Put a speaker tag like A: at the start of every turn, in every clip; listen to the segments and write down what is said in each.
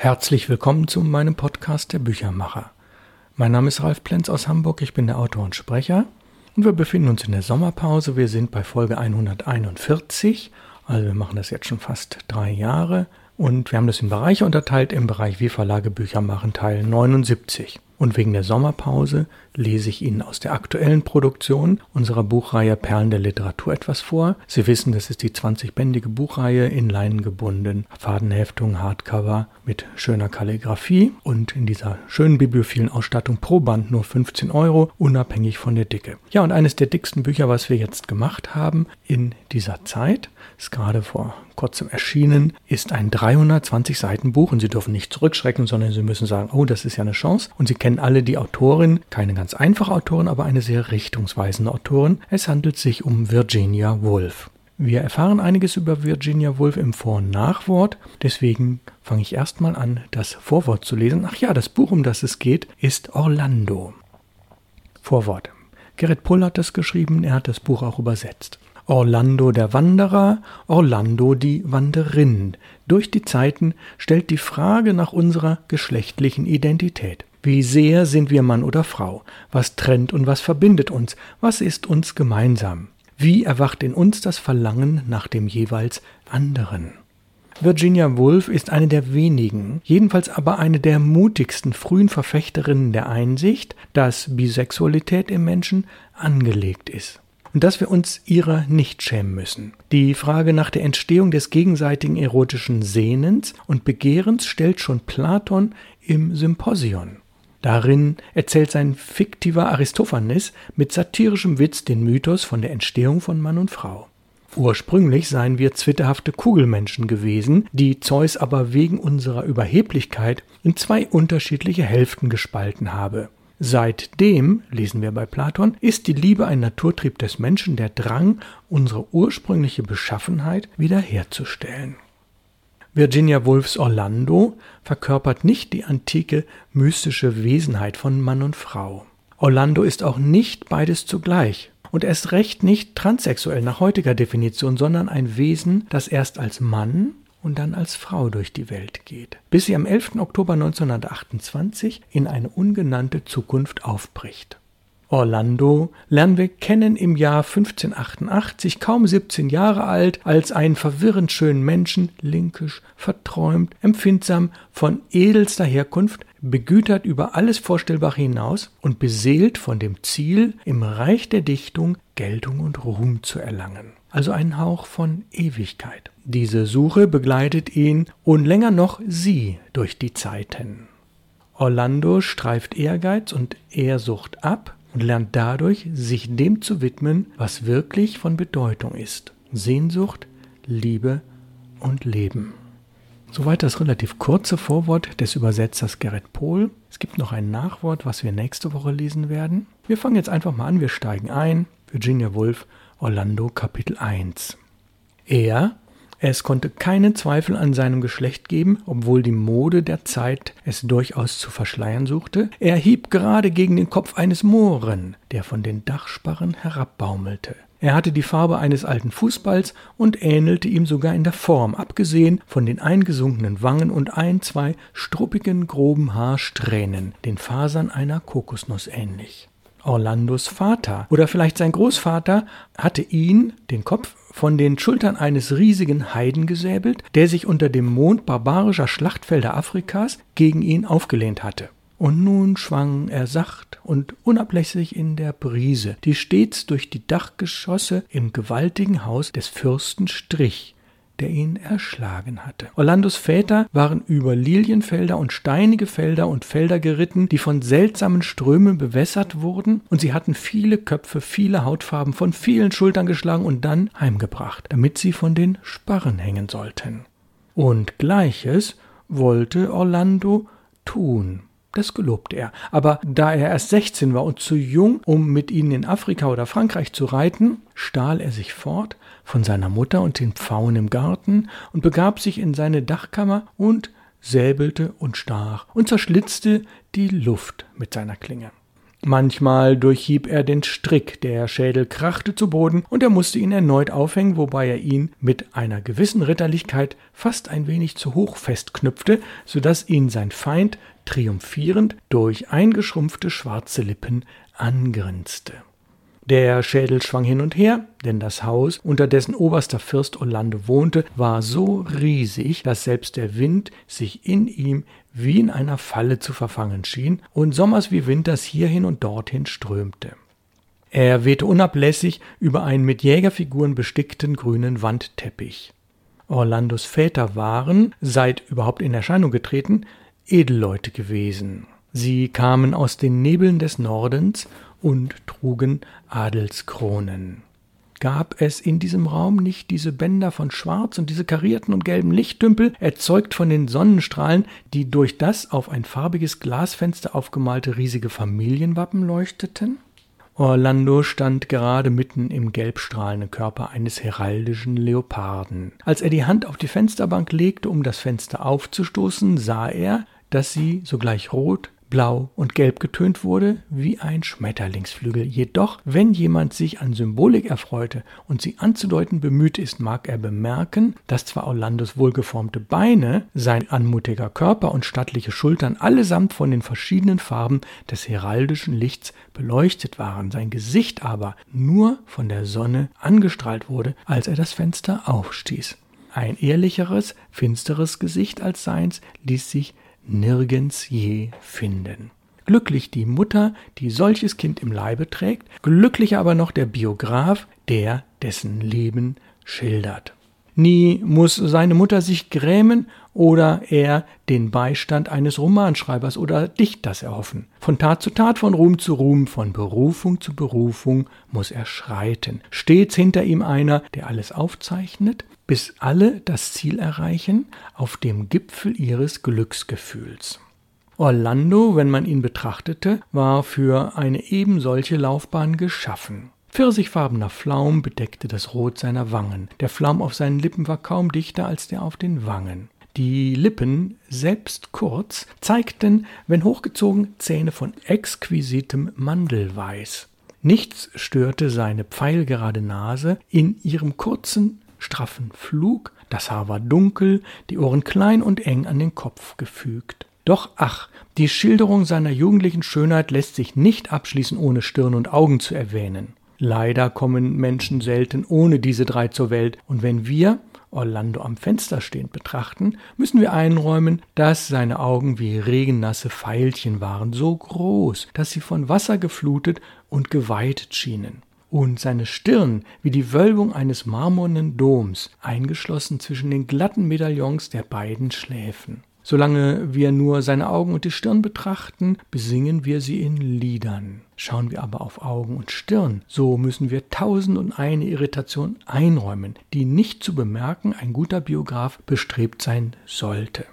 A: Herzlich willkommen zu meinem Podcast Der Büchermacher. Mein Name ist Ralf Plenz aus Hamburg, ich bin der Autor und Sprecher und wir befinden uns in der Sommerpause. Wir sind bei Folge 141, also wir machen das jetzt schon fast drei Jahre und wir haben das in Bereiche unterteilt im Bereich Wie Verlage Bücher machen Teil 79. Und wegen der Sommerpause lese ich Ihnen aus der aktuellen Produktion unserer Buchreihe Perlen der Literatur etwas vor. Sie wissen, das ist die 20-bändige Buchreihe in Leinen gebunden, Fadenheftung, Hardcover mit schöner Kalligrafie und in dieser schönen bibliophilen Ausstattung pro Band nur 15 Euro, unabhängig von der Dicke. Ja, und eines der dicksten Bücher, was wir jetzt gemacht haben in dieser Zeit, ist gerade vor kurzem erschienen, ist ein 320 Seiten Buch und Sie dürfen nicht zurückschrecken, sondern Sie müssen sagen, oh, das ist ja eine Chance. Und Sie alle die Autorin, keine ganz einfache Autorin, aber eine sehr richtungsweisende Autorin. Es handelt sich um Virginia Woolf. Wir erfahren einiges über Virginia Woolf im Vor- und Nachwort, deswegen fange ich erstmal an, das Vorwort zu lesen. Ach ja, das Buch, um das es geht, ist Orlando. Vorwort. Gerrit Pull hat das geschrieben, er hat das Buch auch übersetzt. Orlando der Wanderer, Orlando die Wanderin. Durch die Zeiten stellt die Frage nach unserer geschlechtlichen Identität. Wie sehr sind wir Mann oder Frau? Was trennt und was verbindet uns? Was ist uns gemeinsam? Wie erwacht in uns das Verlangen nach dem jeweils anderen? Virginia Woolf ist eine der wenigen, jedenfalls aber eine der mutigsten frühen Verfechterinnen der Einsicht, dass Bisexualität im Menschen angelegt ist und dass wir uns ihrer nicht schämen müssen. Die Frage nach der Entstehung des gegenseitigen erotischen Sehnens und Begehrens stellt schon Platon im Symposion. Darin erzählt sein fiktiver Aristophanes mit satirischem Witz den Mythos von der Entstehung von Mann und Frau. Ursprünglich seien wir zwitterhafte Kugelmenschen gewesen, die Zeus aber wegen unserer Überheblichkeit in zwei unterschiedliche Hälften gespalten habe. Seitdem, lesen wir bei Platon, ist die Liebe ein Naturtrieb des Menschen, der Drang, unsere ursprüngliche Beschaffenheit wiederherzustellen. Virginia Woolfs Orlando verkörpert nicht die antike mystische Wesenheit von Mann und Frau. Orlando ist auch nicht beides zugleich und erst recht nicht transsexuell nach heutiger Definition, sondern ein Wesen, das erst als Mann und dann als Frau durch die Welt geht, bis sie am 11. Oktober 1928 in eine ungenannte Zukunft aufbricht. Orlando lernen wir kennen im Jahr 1588, kaum 17 Jahre alt, als einen verwirrend schönen Menschen, linkisch, verträumt, empfindsam, von edelster Herkunft, begütert über alles Vorstellbare hinaus und beseelt von dem Ziel, im Reich der Dichtung Geltung und Ruhm zu erlangen. Also ein Hauch von Ewigkeit. Diese Suche begleitet ihn und länger noch sie durch die Zeiten. Orlando streift Ehrgeiz und Ehrsucht ab und lernt dadurch, sich dem zu widmen, was wirklich von Bedeutung ist. Sehnsucht, Liebe und Leben. Soweit das relativ kurze Vorwort des Übersetzers Gerrit Pohl. Es gibt noch ein Nachwort, was wir nächste Woche lesen werden. Wir fangen jetzt einfach mal an, wir steigen ein. Virginia Woolf, Orlando Kapitel 1. Er, es konnte keinen Zweifel an seinem Geschlecht geben, obwohl die Mode der Zeit es durchaus zu verschleiern suchte. Er hieb gerade gegen den Kopf eines Mohren, der von den Dachsparren herabbaumelte. Er hatte die Farbe eines alten Fußballs und ähnelte ihm sogar in der Form, abgesehen von den eingesunkenen Wangen und ein, zwei struppigen, groben Haarsträhnen, den Fasern einer Kokosnuss ähnlich. Orlandos Vater oder vielleicht sein Großvater hatte ihn, den Kopf, von den Schultern eines riesigen Heiden gesäbelt, der sich unter dem Mond barbarischer Schlachtfelder Afrikas gegen ihn aufgelehnt hatte. Und nun schwang er sacht und unablässig in der Brise, die stets durch die Dachgeschosse im gewaltigen Haus des Fürsten strich, der ihn erschlagen hatte. Orlandos Väter waren über Lilienfelder und steinige Felder und Felder geritten, die von seltsamen Strömen bewässert wurden, und sie hatten viele Köpfe, viele Hautfarben von vielen Schultern geschlagen und dann heimgebracht, damit sie von den Sparren hängen sollten. Und gleiches wollte Orlando tun. Das gelobte er. Aber da er erst 16 war und zu jung, um mit ihnen in Afrika oder Frankreich zu reiten, stahl er sich fort von seiner Mutter und den Pfauen im Garten und begab sich in seine Dachkammer und säbelte und stach und zerschlitzte die Luft mit seiner Klinge. Manchmal durchhieb er den Strick, der Schädel krachte zu Boden und er musste ihn erneut aufhängen, wobei er ihn mit einer gewissen Ritterlichkeit fast ein wenig zu hoch festknüpfte, so dass ihn sein Feind triumphierend durch eingeschrumpfte schwarze Lippen angrinste. Der Schädel schwang hin und her, denn das Haus, unter dessen oberster Fürst Orlando wohnte, war so riesig, dass selbst der Wind sich in ihm wie in einer Falle zu verfangen schien und sommers wie winters hierhin und dorthin strömte. Er wehte unablässig über einen mit Jägerfiguren bestickten grünen Wandteppich. Orlandos Väter waren, seit überhaupt in Erscheinung getreten, Edelleute gewesen. Sie kamen aus den Nebeln des Nordens und trugen Adelskronen. Gab es in diesem Raum nicht diese Bänder von Schwarz und diese karierten und gelben Lichttümpel, erzeugt von den Sonnenstrahlen, die durch das auf ein farbiges Glasfenster aufgemalte riesige Familienwappen leuchteten? Orlando stand gerade mitten im gelbstrahlenden Körper eines heraldischen Leoparden. Als er die Hand auf die Fensterbank legte, um das Fenster aufzustoßen, sah er, dass sie sogleich rot, blau und gelb getönt wurde wie ein Schmetterlingsflügel. Jedoch, wenn jemand sich an Symbolik erfreute und sie anzudeuten bemüht ist, mag er bemerken, dass zwar Orlandos wohlgeformte Beine, sein anmutiger Körper und stattliche Schultern allesamt von den verschiedenen Farben des heraldischen Lichts beleuchtet waren, sein Gesicht aber nur von der Sonne angestrahlt wurde, als er das Fenster aufstieß. Ein ehrlicheres, finsteres Gesicht als seins ließ sich nirgends je finden. Glücklich die Mutter, die solches Kind im Leibe trägt, glücklicher aber noch der Biograf, der dessen Leben schildert. Nie muss seine Mutter sich grämen oder er den Beistand eines Romanschreibers oder Dichters erhoffen. Von Tat zu Tat, von Ruhm zu Ruhm, von Berufung zu Berufung muss er schreiten. Stets hinter ihm einer, der alles aufzeichnet, bis alle das Ziel erreichen auf dem Gipfel ihres Glücksgefühls. Orlando, wenn man ihn betrachtete, war für eine ebensolche Laufbahn geschaffen. Pfirsichfarbener Flaum bedeckte das Rot seiner Wangen. Der Flaum auf seinen Lippen war kaum dichter als der auf den Wangen. Die Lippen, selbst kurz, zeigten, wenn hochgezogen, Zähne von exquisitem Mandelweiß. Nichts störte seine pfeilgerade Nase in ihrem kurzen, straffen Flug, das Haar war dunkel, die Ohren klein und eng an den Kopf gefügt. Doch ach, die Schilderung seiner jugendlichen Schönheit lässt sich nicht abschließen, ohne Stirn und Augen zu erwähnen. Leider kommen Menschen selten ohne diese drei zur Welt, und wenn wir Orlando am Fenster stehend betrachten, müssen wir einräumen, dass seine Augen wie regennasse Veilchen waren, so groß, dass sie von Wasser geflutet und geweitet schienen und seine Stirn wie die Wölbung eines marmornen Doms, eingeschlossen zwischen den glatten Medaillons der beiden Schläfen. Solange wir nur seine Augen und die Stirn betrachten, besingen wir sie in Liedern. Schauen wir aber auf Augen und Stirn, so müssen wir tausend und eine Irritation einräumen, die nicht zu bemerken ein guter Biograf bestrebt sein sollte.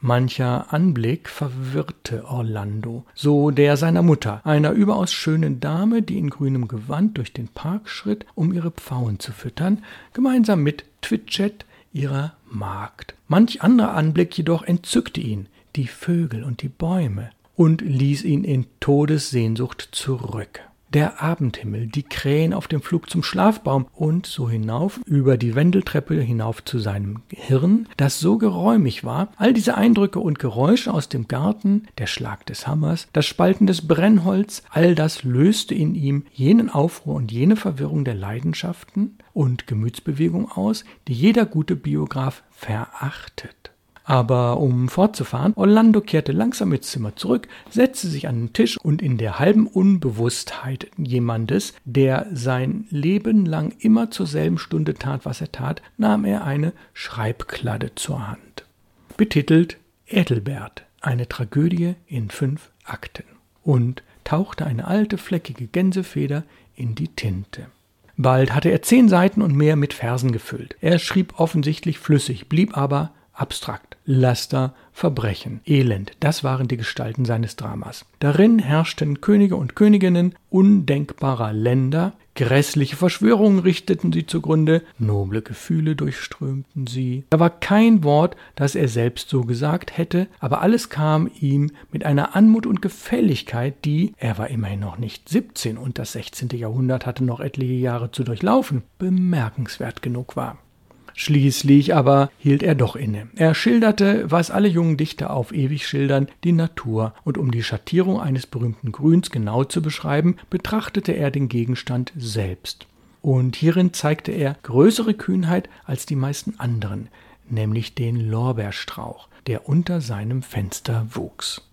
A: Mancher Anblick verwirrte Orlando, so der seiner Mutter, einer überaus schönen Dame, die in grünem Gewand durch den Park schritt, um ihre Pfauen zu füttern, gemeinsam mit Twitchet, ihrer Magd. Manch anderer Anblick jedoch entzückte ihn, die Vögel und die Bäume, und ließ ihn in Todessehnsucht zurück der Abendhimmel, die Krähen auf dem Flug zum Schlafbaum und so hinauf über die Wendeltreppe hinauf zu seinem Hirn, das so geräumig war, all diese Eindrücke und Geräusche aus dem Garten, der Schlag des Hammers, das Spalten des Brennholz, all das löste in ihm jenen Aufruhr und jene Verwirrung der Leidenschaften und Gemütsbewegung aus, die jeder gute Biograf verachtet. Aber um fortzufahren, Orlando kehrte langsam ins Zimmer zurück, setzte sich an den Tisch und in der halben Unbewusstheit jemandes, der sein Leben lang immer zur selben Stunde tat, was er tat, nahm er eine Schreibkladde zur Hand. Betitelt Edelbert, eine Tragödie in fünf Akten und tauchte eine alte fleckige Gänsefeder in die Tinte. Bald hatte er zehn Seiten und mehr mit Versen gefüllt. Er schrieb offensichtlich flüssig, blieb aber abstrakt. Laster, Verbrechen, Elend, das waren die Gestalten seines Dramas. Darin herrschten Könige und Königinnen undenkbarer Länder, Grässliche Verschwörungen richteten sie zugrunde, noble Gefühle durchströmten sie. Da war kein Wort, das er selbst so gesagt hätte, aber alles kam ihm mit einer Anmut und Gefälligkeit, die, er war immerhin noch nicht 17 und das 16. Jahrhundert hatte noch etliche Jahre zu durchlaufen, bemerkenswert genug war. Schließlich aber hielt er doch inne. Er schilderte, was alle jungen Dichter auf ewig schildern, die Natur, und um die Schattierung eines berühmten Grüns genau zu beschreiben, betrachtete er den Gegenstand selbst. Und hierin zeigte er größere Kühnheit als die meisten anderen, nämlich den Lorbeerstrauch, der unter seinem Fenster wuchs.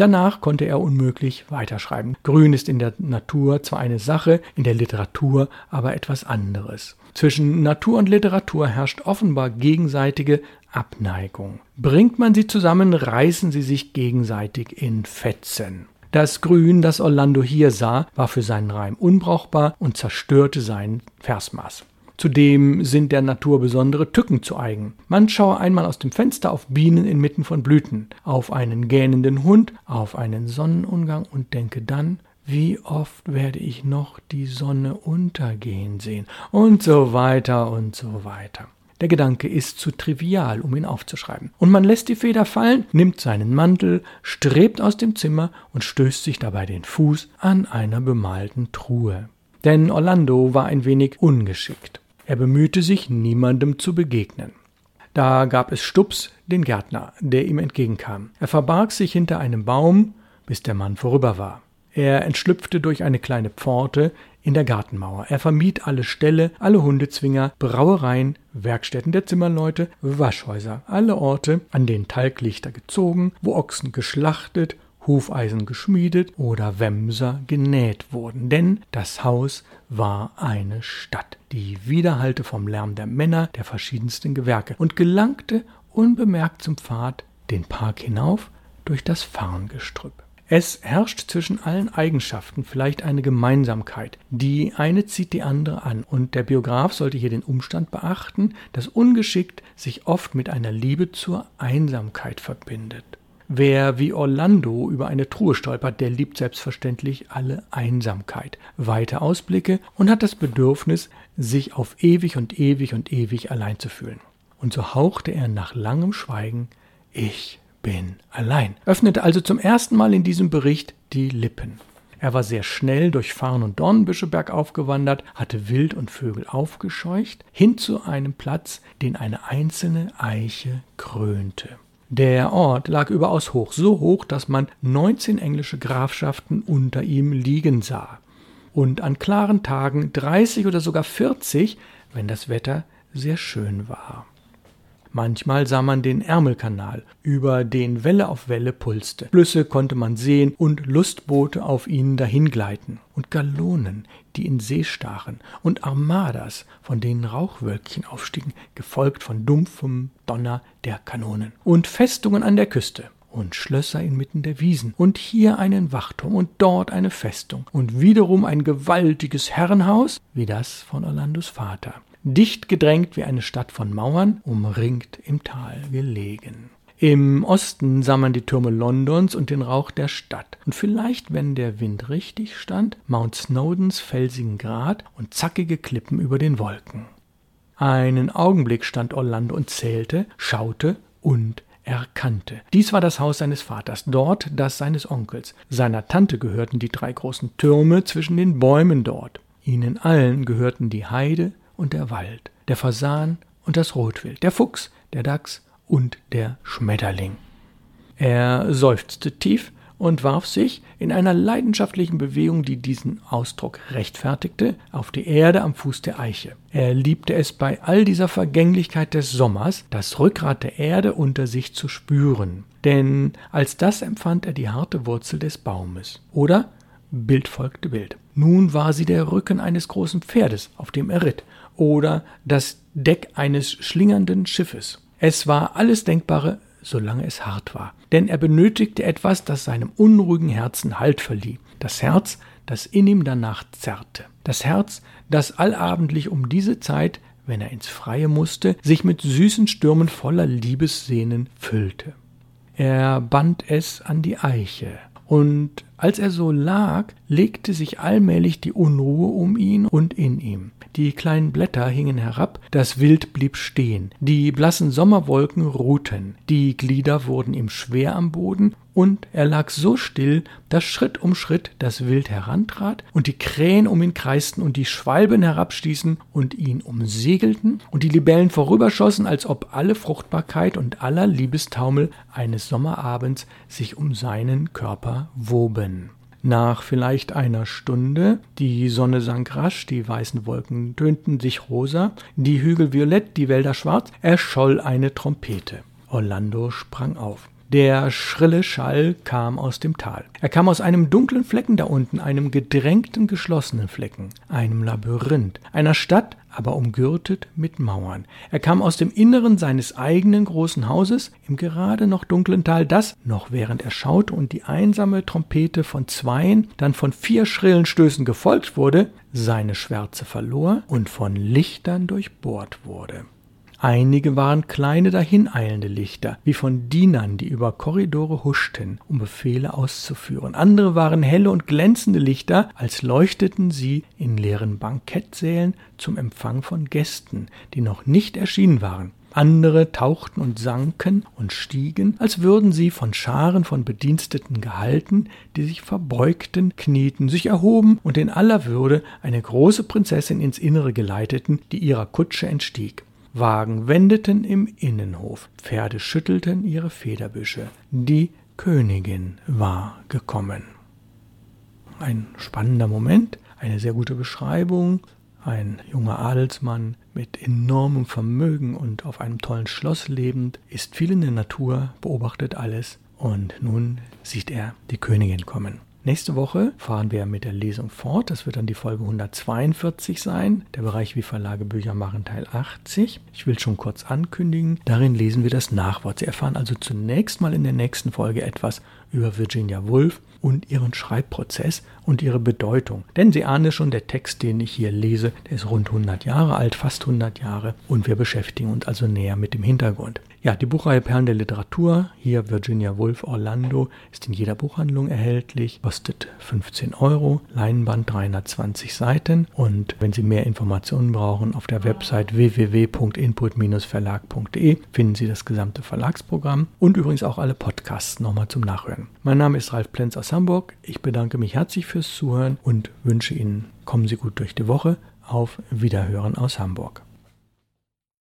A: Danach konnte er unmöglich weiterschreiben. Grün ist in der Natur zwar eine Sache, in der Literatur aber etwas anderes. Zwischen Natur und Literatur herrscht offenbar gegenseitige Abneigung. Bringt man sie zusammen, reißen sie sich gegenseitig in Fetzen. Das Grün, das Orlando hier sah, war für seinen Reim unbrauchbar und zerstörte sein Versmaß. Zudem sind der Natur besondere Tücken zu eigen. Man schaue einmal aus dem Fenster auf Bienen inmitten von Blüten, auf einen gähnenden Hund, auf einen Sonnenungang und denke dann, wie oft werde ich noch die Sonne untergehen sehen und so weiter und so weiter. Der Gedanke ist zu trivial, um ihn aufzuschreiben. Und man lässt die Feder fallen, nimmt seinen Mantel, strebt aus dem Zimmer und stößt sich dabei den Fuß an einer bemalten Truhe. Denn Orlando war ein wenig ungeschickt. Er bemühte sich, niemandem zu begegnen. Da gab es Stups, den Gärtner, der ihm entgegenkam. Er verbarg sich hinter einem Baum, bis der Mann vorüber war. Er entschlüpfte durch eine kleine Pforte in der Gartenmauer. Er vermied alle Ställe, alle Hundezwinger, Brauereien, Werkstätten der Zimmerleute, Waschhäuser, alle Orte, an denen Talglichter gezogen, wo Ochsen geschlachtet Hufeisen geschmiedet oder Wämser genäht wurden, denn das Haus war eine Stadt, die widerhallte vom Lärm der Männer der verschiedensten Gewerke und gelangte unbemerkt zum Pfad den Park hinauf durch das Farngestrüpp. Es herrscht zwischen allen Eigenschaften vielleicht eine Gemeinsamkeit. Die eine zieht die andere an, und der Biograf sollte hier den Umstand beachten, dass Ungeschickt sich oft mit einer Liebe zur Einsamkeit verbindet. Wer wie Orlando über eine Truhe stolpert, der liebt selbstverständlich alle Einsamkeit, weite Ausblicke und hat das Bedürfnis, sich auf ewig und ewig und ewig allein zu fühlen. Und so hauchte er nach langem Schweigen Ich bin allein, öffnete also zum ersten Mal in diesem Bericht die Lippen. Er war sehr schnell durch Farn und Dornbüsche bergauf gewandert, hatte Wild und Vögel aufgescheucht, hin zu einem Platz, den eine einzelne Eiche krönte. Der Ort lag überaus hoch, so hoch, dass man 19 englische Grafschaften unter ihm liegen sah. Und an klaren Tagen 30 oder sogar 40, wenn das Wetter sehr schön war. Manchmal sah man den Ärmelkanal, über den Welle auf Welle pulste. Flüsse konnte man sehen und Lustboote auf ihnen dahingleiten und Gallonen, die in See stachen und Armadas, von denen Rauchwölkchen aufstiegen, gefolgt von dumpfem Donner der Kanonen und Festungen an der Küste und Schlösser inmitten der Wiesen und hier einen Wachturm und dort eine Festung und wiederum ein gewaltiges Herrenhaus wie das von Orlandos Vater dicht gedrängt wie eine Stadt von Mauern, umringt im Tal gelegen. Im Osten sah man die Türme Londons und den Rauch der Stadt. Und vielleicht, wenn der Wind richtig stand, Mount Snowdons felsigen Grat und zackige Klippen über den Wolken. Einen Augenblick stand Orlando und zählte, schaute und erkannte. Dies war das Haus seines Vaters, dort das seines Onkels. Seiner Tante gehörten die drei großen Türme zwischen den Bäumen dort. Ihnen allen gehörten die Heide, und der Wald, der Fasan und das Rotwild, der Fuchs, der Dachs und der Schmetterling. Er seufzte tief und warf sich in einer leidenschaftlichen Bewegung, die diesen Ausdruck rechtfertigte, auf die Erde am Fuß der Eiche. Er liebte es bei all dieser Vergänglichkeit des Sommers, das Rückgrat der Erde unter sich zu spüren, denn als das empfand er die harte Wurzel des Baumes. Oder Bild folgte Bild. Nun war sie der Rücken eines großen Pferdes, auf dem er ritt, oder das Deck eines schlingernden Schiffes. Es war alles Denkbare, solange es hart war. Denn er benötigte etwas, das seinem unruhigen Herzen Halt verlieh. Das Herz, das in ihm danach zerrte. Das Herz, das allabendlich um diese Zeit, wenn er ins Freie musste, sich mit süßen Stürmen voller Liebessehnen füllte. Er band es an die Eiche Und als er so lag, legte sich allmählich die Unruhe um ihn und in ihm. Die kleinen Blätter hingen herab, das Wild blieb stehen, die blassen Sommerwolken ruhten, die Glieder wurden ihm schwer am Boden, und er lag so still, dass Schritt um Schritt das Wild herantrat und die Krähen um ihn kreisten und die Schwalben herabstießen und ihn umsegelten und die Libellen vorüberschossen, als ob alle Fruchtbarkeit und aller Liebestaumel eines Sommerabends sich um seinen Körper woben. Nach vielleicht einer Stunde, die Sonne sank rasch, die weißen Wolken tönten sich rosa, die Hügel violett, die Wälder schwarz, erscholl eine Trompete. Orlando sprang auf. Der schrille Schall kam aus dem Tal. Er kam aus einem dunklen Flecken da unten, einem gedrängten, geschlossenen Flecken, einem Labyrinth, einer Stadt, aber umgürtet mit Mauern. Er kam aus dem Inneren seines eigenen großen Hauses, im gerade noch dunklen Tal, das, noch während er schaute und die einsame Trompete von zweien, dann von vier schrillen Stößen gefolgt wurde, seine Schwärze verlor und von Lichtern durchbohrt wurde. Einige waren kleine dahineilende Lichter, wie von Dienern, die über Korridore huschten, um Befehle auszuführen. Andere waren helle und glänzende Lichter, als leuchteten sie in leeren Bankettsälen zum Empfang von Gästen, die noch nicht erschienen waren. Andere tauchten und sanken und stiegen, als würden sie von Scharen von Bediensteten gehalten, die sich verbeugten, knieten, sich erhoben und in aller Würde eine große Prinzessin ins Innere geleiteten, die ihrer Kutsche entstieg. Wagen wendeten im Innenhof, Pferde schüttelten ihre Federbüsche. Die Königin war gekommen. Ein spannender Moment, eine sehr gute Beschreibung. Ein junger Adelsmann mit enormem Vermögen und auf einem tollen Schloss lebend, ist viel in der Natur, beobachtet alles und nun sieht er die Königin kommen. Nächste Woche fahren wir mit der Lesung fort. Das wird dann die Folge 142 sein, der Bereich Wie Verlage Bücher machen Teil 80. Ich will schon kurz ankündigen, darin lesen wir das Nachwort. Sie erfahren also zunächst mal in der nächsten Folge etwas über Virginia Woolf und ihren Schreibprozess und ihre Bedeutung. Denn Sie ahnen schon, der Text, den ich hier lese, der ist rund 100 Jahre alt, fast 100 Jahre und wir beschäftigen uns also näher mit dem Hintergrund. Ja, die Buchreihe Perlen der Literatur, hier Virginia Woolf Orlando, ist in jeder Buchhandlung erhältlich, kostet 15 Euro, Leinenband 320 Seiten und wenn Sie mehr Informationen brauchen, auf der Website www.input-verlag.de finden Sie das gesamte Verlagsprogramm und übrigens auch alle Podcasts nochmal zum Nachhören. Mein Name ist Ralf Plenz aus Hamburg. Ich bedanke mich herzlich fürs Zuhören und wünsche Ihnen, kommen Sie gut durch die Woche. Auf Wiederhören aus Hamburg.